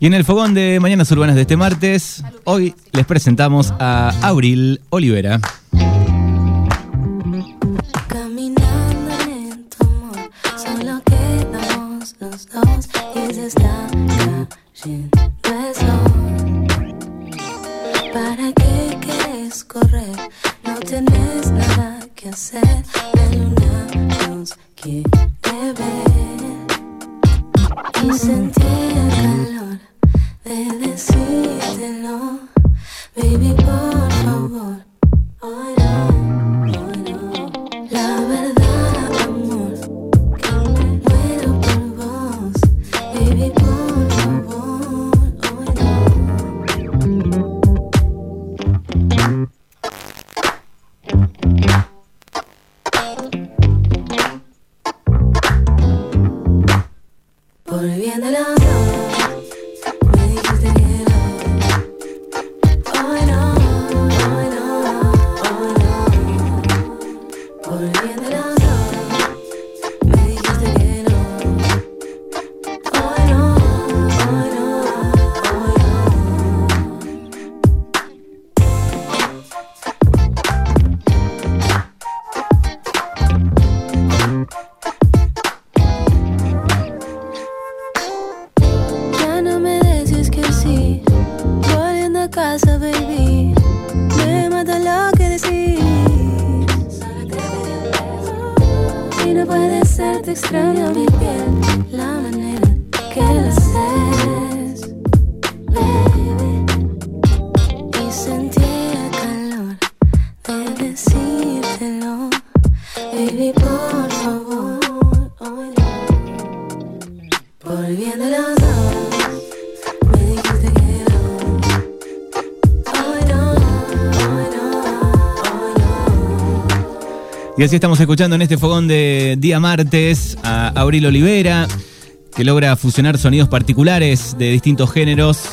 Y en el fogón de Mañanas Urbanas de este martes, hoy les presentamos a Abril Olivera. ¿Para qué quieres correr? No tienes nada que hacer. La luna nos quiere ver. Y sentí el calor de decírtelo. Baby, por favor. Hoy no, hoy no. La verdad, amor, que me muero por vos. Baby, por favor. Hoy no. Por el Así estamos escuchando en este fogón de día martes a Abril Olivera, que logra fusionar sonidos particulares de distintos géneros.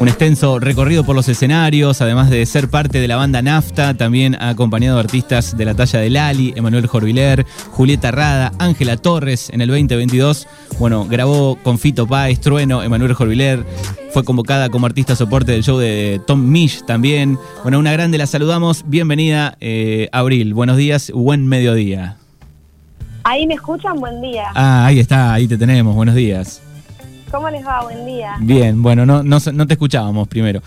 Un extenso recorrido por los escenarios, además de ser parte de la banda Nafta, también ha acompañado artistas de la talla de Lali, Emanuel Jorviler, Julieta Rada, Ángela Torres en el 2022. Bueno, grabó con Fito Páez, Trueno, Emanuel Jorviler. Fue convocada como artista soporte del show de Tom Misch también. Bueno, una grande, la saludamos. Bienvenida, eh, Abril. Buenos días, buen mediodía. Ahí me escuchan, buen día. Ah, ahí está, ahí te tenemos. Buenos días. ¿Cómo les va? Buen día. Bien, bueno, no, no, no te escuchábamos primero.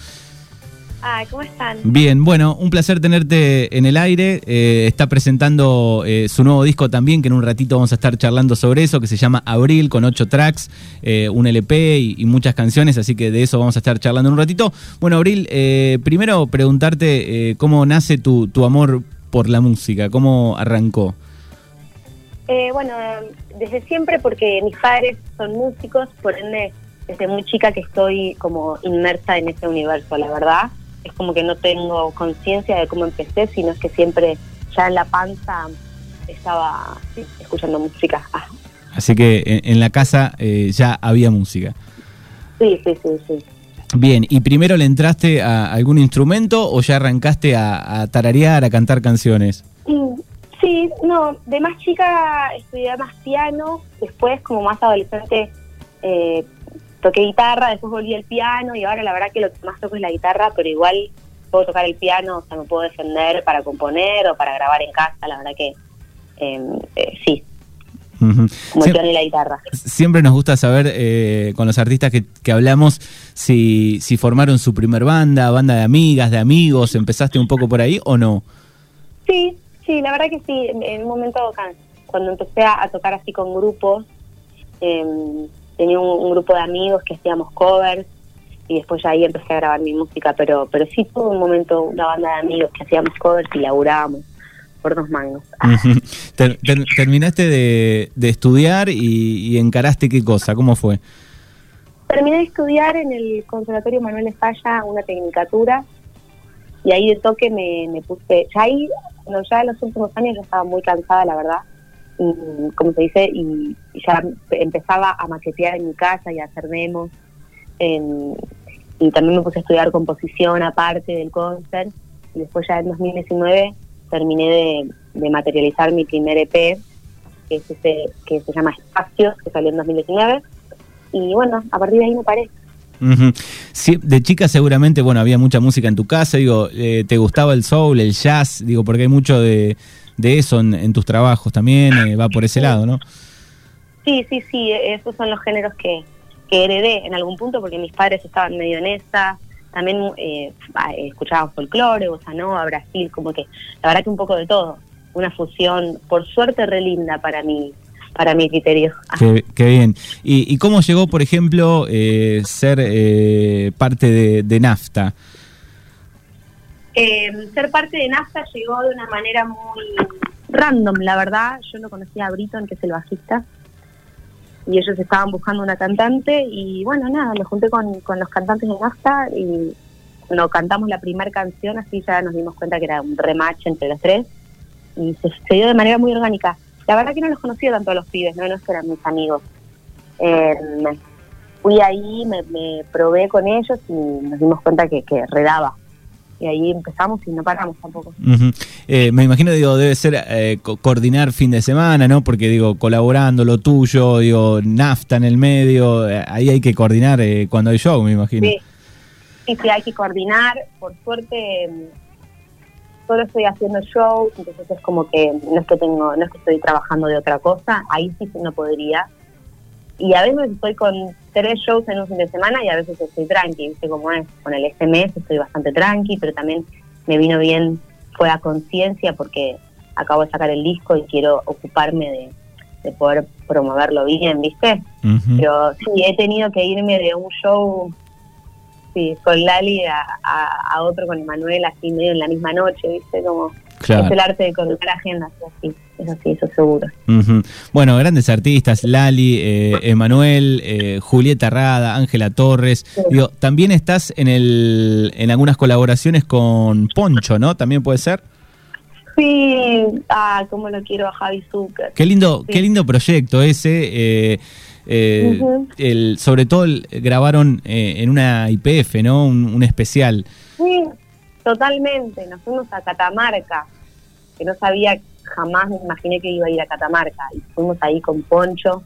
Ah, ¿cómo están? Bien, bueno, un placer tenerte en el aire. Eh, está presentando eh, su nuevo disco también, que en un ratito vamos a estar charlando sobre eso, que se llama Abril, con ocho tracks, eh, un LP y, y muchas canciones, así que de eso vamos a estar charlando en un ratito. Bueno, Abril, primero preguntarte cómo nace tu, tu amor por la música, cómo arrancó. Eh, bueno, desde siempre porque mis padres son músicos, por ende, desde muy chica que estoy como inmersa en ese universo, la verdad. Es como que no tengo conciencia de cómo empecé, sino es que siempre ya en la panza estaba sí, escuchando música. Ah, Así que en, en la casa eh, ya había música. sí, sí, sí, sí. Bien, ¿y primero le entraste a algún instrumento o ya arrancaste a, a tararear, a cantar canciones? No, de más chica estudié más piano, después como más adolescente eh, toqué guitarra, después volví al piano y ahora la verdad que lo que más toco es la guitarra, pero igual puedo tocar el piano, o sea, me puedo defender para componer o para grabar en casa, la verdad que eh, eh, sí, como Siem- piano y la guitarra. Siempre nos gusta saber eh, con los artistas que, que hablamos si, si formaron su primer banda, banda de amigas, de amigos, ¿empezaste un poco por ahí o no? Sí, sí, la verdad que sí. En, un momento, cuando empecé a, tocar así con grupos, em, tenía un, un grupo de amigos que hacíamos covers y después ya ahí empecé a grabar mi música, pero pero sí tuve un momento una banda de amigos que hacíamos covers y laburábamos por dos mangos. Ujú. Ter- ter- terminaste de, de estudiar y, y encaraste qué cosa, ¿cómo fue? Terminé de estudiar en el Conservatorio Manuel Falla una tecnicatura y ahí de toque me, me puse, ya ahí, ya en los últimos años ya estaba muy cansada, la verdad, y, como se dice, y, ya empezaba a maquetear en mi casa y a hacer demos, en- y también me puse a estudiar composición aparte del concert, y después ya en 2019 terminé de, materializar mi primer EP, que es ese, que se llama Espacios, que salió en 2019, y bueno, a partir de ahí me paré. Ujú. De chica seguramente, bueno, había mucha música en tu casa, digo, eh, ¿te gustaba el soul, el jazz? Digo, porque hay mucho de, de eso en, en tus trabajos también, eh, va por ese lado, ¿no? Sí, sí, sí, esos son los géneros que, que heredé en algún punto porque mis padres estaban medio en esa. También eh, ah, escuchaban folclore, bossa nova, Brasil, como que la verdad que un poco de todo. Una fusión, por suerte, re linda para mi, para mi criterio. Qué, qué bien. ¿Y, y cómo llegó, por ejemplo, eh, ser eh, parte de, de NAFTA? Eh, ser parte de NAFTA llegó de una manera muy random, la verdad. Yo no conocía a Britton, que es el bajista, y ellos estaban buscando una cantante y bueno, nada, me junté con, con los cantantes de NAFTA y nos cantamos la primera canción, así ya nos dimos cuenta que era un rematch entre los tres y se, se dio de manera muy orgánica. La verdad que no los conocía tanto a los pibes, no, no eran mis amigos. Eh, fui ahí, me, me probé con ellos y nos dimos cuenta que, que redaba. Y ahí empezamos y no paramos tampoco. Eh, me imagino, digo, debe ser eh, co- coordinar fin de semana, ¿no? Porque, digo, colaborando lo tuyo, digo, NAFTA en el medio, eh, ahí hay que coordinar eh, cuando hay show, me imagino. Sí, sí, sí, hay que coordinar. Por suerte, solo estoy haciendo shows, entonces es como que no es que tengo, no es que estoy trabajando de otra cosa. Ahí sí no podría. Y a veces estoy con tres shows en un fin de semana y a veces estoy tranqui, ¿viste cómo es? Con el SMS estoy bastante tranqui, pero también me vino bien, fue a conciencia porque acabo de sacar el disco y quiero ocuparme de, de poder promoverlo bien, ¿viste? Pero sí, he tenido que irme de un show sí, con Lali a, a, a otro con Emanuel, así medio en la misma noche, ¿viste? Como Claro. es el arte de coordinar agendas, así, es así, eso seguro. Bueno, grandes artistas, Lali, eh, Emanuel, eh, Julieta Rada, Ángela Torres. Sí. Digo, también estás en el, en algunas colaboraciones con Poncho, ¿no? También puede ser. Sí, ah, cómo lo quiero a Javi Zucker. Qué lindo, Sí. qué lindo proyecto ese. eh, eh, el, sobre todo el- grabaron eh, en una IPF, ¿no? Un, un especial. Sí, totalmente, nos fuimos a Catamarca, que no sabía, jamás me imaginé que iba a ir a Catamarca, y fuimos ahí con Poncho,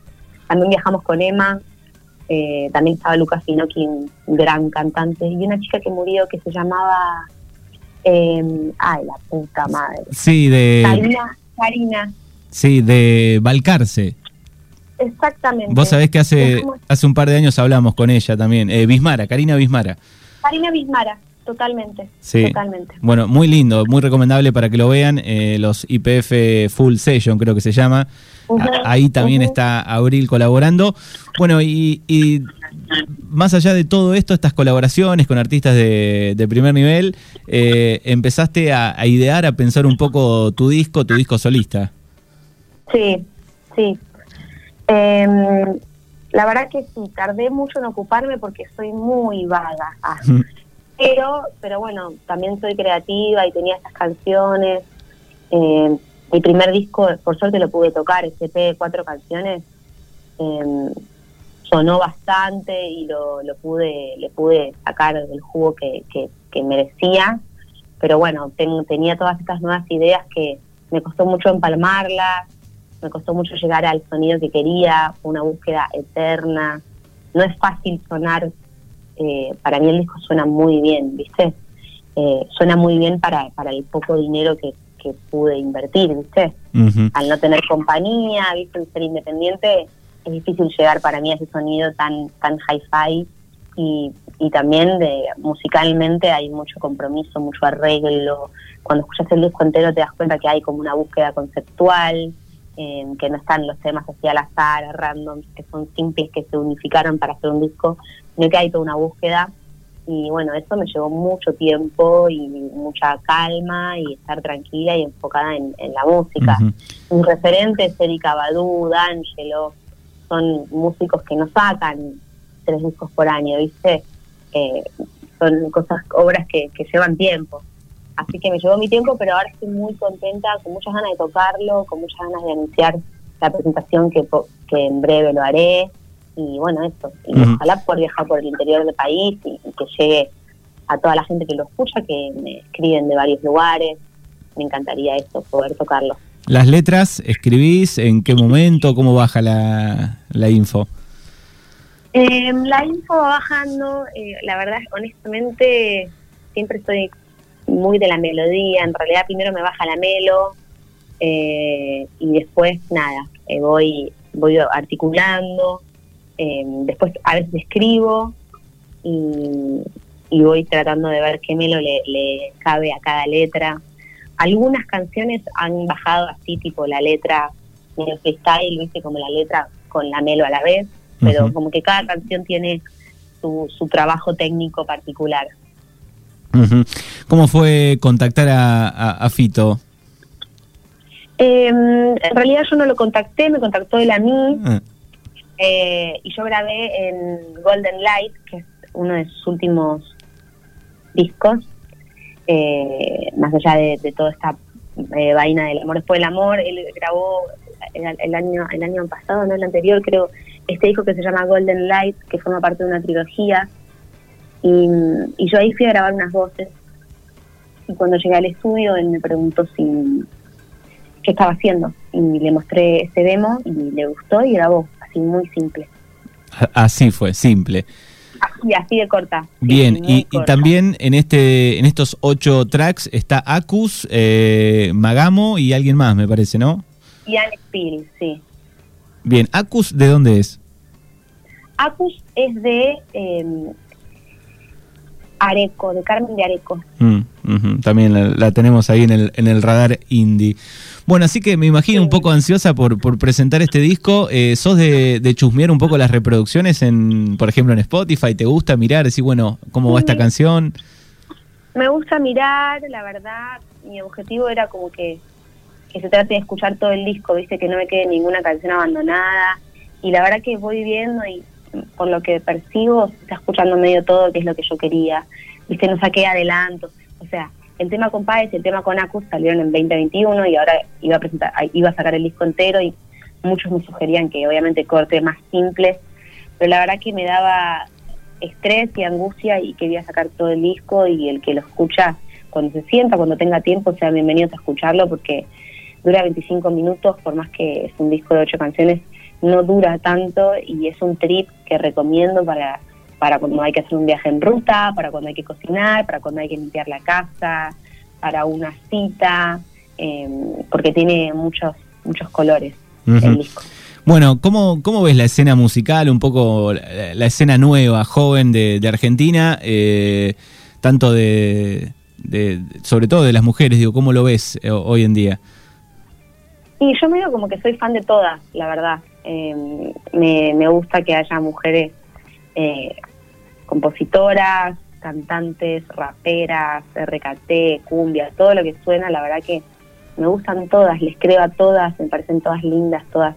también viajamos con Emma, eh, también estaba Lucas Finocchi, un gran cantante, y una chica que murió que se llamaba, eh, ay, la puta madre, Sí, de, Karina, Karina, sí, de Balcarce. exactamente. Vos sabés que hace, hace un par de años hablamos con ella también. Eh, Bismara, Karina Bismara. Karina Bismara, totalmente, Sí. totalmente. Bueno, muy lindo, muy recomendable para que lo vean. eh, los IPF Full Session, creo que se llama. Ahí también está Abril colaborando. Bueno, y, y más allá de todo esto, estas colaboraciones con artistas de, de primer nivel, eh, empezaste a, a idear, a pensar un poco tu disco, tu disco solista. Sí, sí. Em, la verdad que sí, tardé mucho en ocuparme porque soy muy vaga. Ah, pero, pero bueno, también soy creativa y tenía estas canciones. Eh, mi primer disco, por suerte lo pude tocar, de cuatro canciones. em, sonó bastante y lo, lo pude, le pude sacar el jugo que, que, que merecía. Pero bueno, ten- tenía todas estas nuevas ideas que me costó mucho empalmarlas, me costó mucho llegar al sonido que quería, fue una búsqueda eterna. No es fácil sonar, eh, para mí el disco suena muy bien, ¿viste? Eh, suena muy bien para, para el poco dinero que, que pude invertir, ¿viste? Al no tener compañía, ¿viste? El ser independiente, es difícil llegar para mí a ese sonido tan, tan hi-fi y, y también de musicalmente hay mucho compromiso, mucho arreglo. Cuando escuchas el disco entero te das cuenta que hay como una búsqueda conceptual, eh, que no están los temas así al azar, random, que son simples, que se unificaron para hacer un disco, sino que hay toda una búsqueda. Y bueno, eso me llevó mucho tiempo y mucha calma y estar tranquila y enfocada en, en la música. Ujú. Mis referentes, Erika Badu, D'Angelo, son músicos que no sacan tres discos por año, ¿viste? Eh, son cosas, obras que, que llevan tiempo. Así que me llevó mi tiempo, pero ahora estoy muy contenta, con muchas ganas de tocarlo, con muchas ganas de anunciar la presentación que, que en breve lo haré. Y bueno, eso. Y ojalá poder viajar por el interior del país y, y que llegue a toda la gente que lo escucha, que me escriben de varios lugares. Me encantaría eso, poder tocarlo. Las letras, ¿escribís? ¿En qué momento? ¿Cómo baja la, la info? Eh, la info va bajando, eh, la verdad, honestamente, siempre estoy muy de la melodía. En realidad, primero me baja la melo eh, y después, nada, eh, voy, voy articulando. eh, después, a veces escribo y, y voy tratando de ver qué melo le, le cabe a cada letra. Algunas canciones han bajado así, tipo la letra medio freestyle, viste, como la letra con la melo a la vez, pero como que cada canción tiene su, su trabajo técnico particular. ¿Cómo fue contactar a, a- a Fito? Eh, en realidad yo no lo contacté, me contactó él a mí. Ah, eh, y yo grabé en Golden Light, que es uno de sus últimos discos, eh, más allá de, de toda esta eh, vaina del amor después del amor, él grabó el, el año el año pasado, no el anterior, creo, este disco que se llama Golden Light, que forma parte de una trilogía, y, y yo ahí fui a grabar unas voces, y cuando llegué al estudio él me preguntó si qué estaba haciendo, y le mostré ese demo y le gustó y grabó, así muy simple, Así fue, simple. Así, así de corta. Bien, y, y también en este en estos ocho tracks está Acus, eh, Magamo y alguien más, me parece, ¿no? Y Alex Peel, sí. Bien, Acus, ¿de dónde es? Acus es de eh, Areco, de Carmen de Areco. Mm, También la, la tenemos ahí en el, en el radar indie. Bueno, así que me imagino un poco ansiosa por, por presentar este disco. Eh, ¿Sos de, de chusmear un poco las reproducciones, en, por ejemplo, en Spotify? ¿Te gusta mirar, decir, bueno, cómo va esta Sí. canción? Me gusta mirar, la verdad, mi objetivo era como que, que se trate de escuchar todo el disco, viste, que no me quede ninguna canción abandonada. Y la verdad que voy viendo y por lo que percibo, se está escuchando medio todo, que es lo que yo quería. Viste, no saqué adelantos. O sea, el tema con Páez y el tema con Acus salieron en 2021 y ahora iba a presentar, iba a sacar el disco entero y muchos me sugerían que obviamente corte más simples, pero la verdad que me daba estrés y angustia y quería sacar todo el disco y el que lo escucha cuando se sienta, cuando tenga tiempo, sean bienvenidos a escucharlo porque dura 25 minutos, por más que es un disco de ocho canciones, no dura tanto y es un trip que recomiendo para, para cuando hay que hacer un viaje en ruta, para cuando hay que cocinar, para cuando hay que limpiar la casa, para una cita, eh, porque tiene muchos, muchos colores el disco. Bueno, ¿cómo, ¿cómo ves la escena musical, un poco la, la escena nueva, joven de, de Argentina, eh, tanto de, de- sobre todo de las mujeres, digo, ¿cómo lo ves eh, hoy en día? Y yo medio como que soy fan de todas, la verdad. Eh, me, me gusta que haya mujeres eh, compositoras, cantantes, raperas, RKT, cumbia, todo lo que suena, la verdad que me gustan todas, les creo a todas, me parecen todas lindas, todas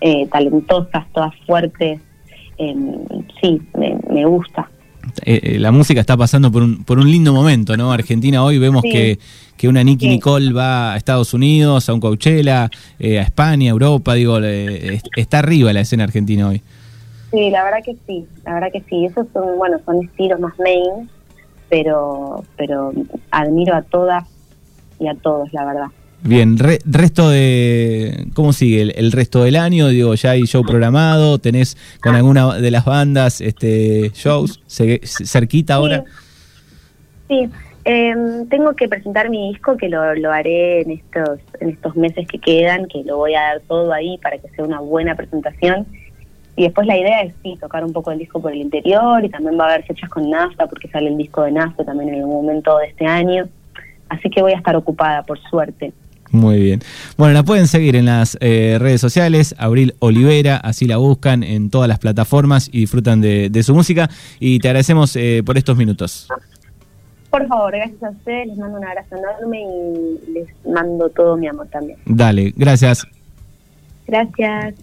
eh, talentosas, todas fuertes. Eh, sí, me, me gusta. Eh, eh, la música está pasando por un, por un lindo momento, ¿no? Argentina hoy vemos Sí. que, que una Nicky Sí. Nicole va a Estados Unidos, a un Coachella, eh, a España, a Europa, digo, est- está arriba la escena argentina hoy. Sí, la verdad que sí, la verdad que sí. Esos son, bueno, son estilos más main, pero, pero admiro a todas y a todos, la verdad. Bien, re- resto de... ¿Cómo sigue el, el resto del año? Digo, ¿ya hay show programado? ¿Tenés con alguna de las bandas este shows Se- cerquita ahora? Sí, eh, tengo que presentar mi disco que lo, lo haré en estos, en estos meses que quedan, que lo voy a dar todo ahí para que sea una buena presentación. Y después la idea es sí, tocar un poco el disco por el interior y también va a haber fechas con NAFTA porque sale el disco de NAFTA también en algún momento de este año. Así que voy a estar ocupada, por suerte. Muy bien. Bueno, la pueden seguir en las eh, redes sociales, Abril Olivera, así la buscan en todas las plataformas y disfrutan de, de su música. Y te agradecemos eh, por estos minutos. Por favor, gracias a ustedes, les mando un abrazo enorme y les mando todo mi amor también. Dale, gracias. Gracias.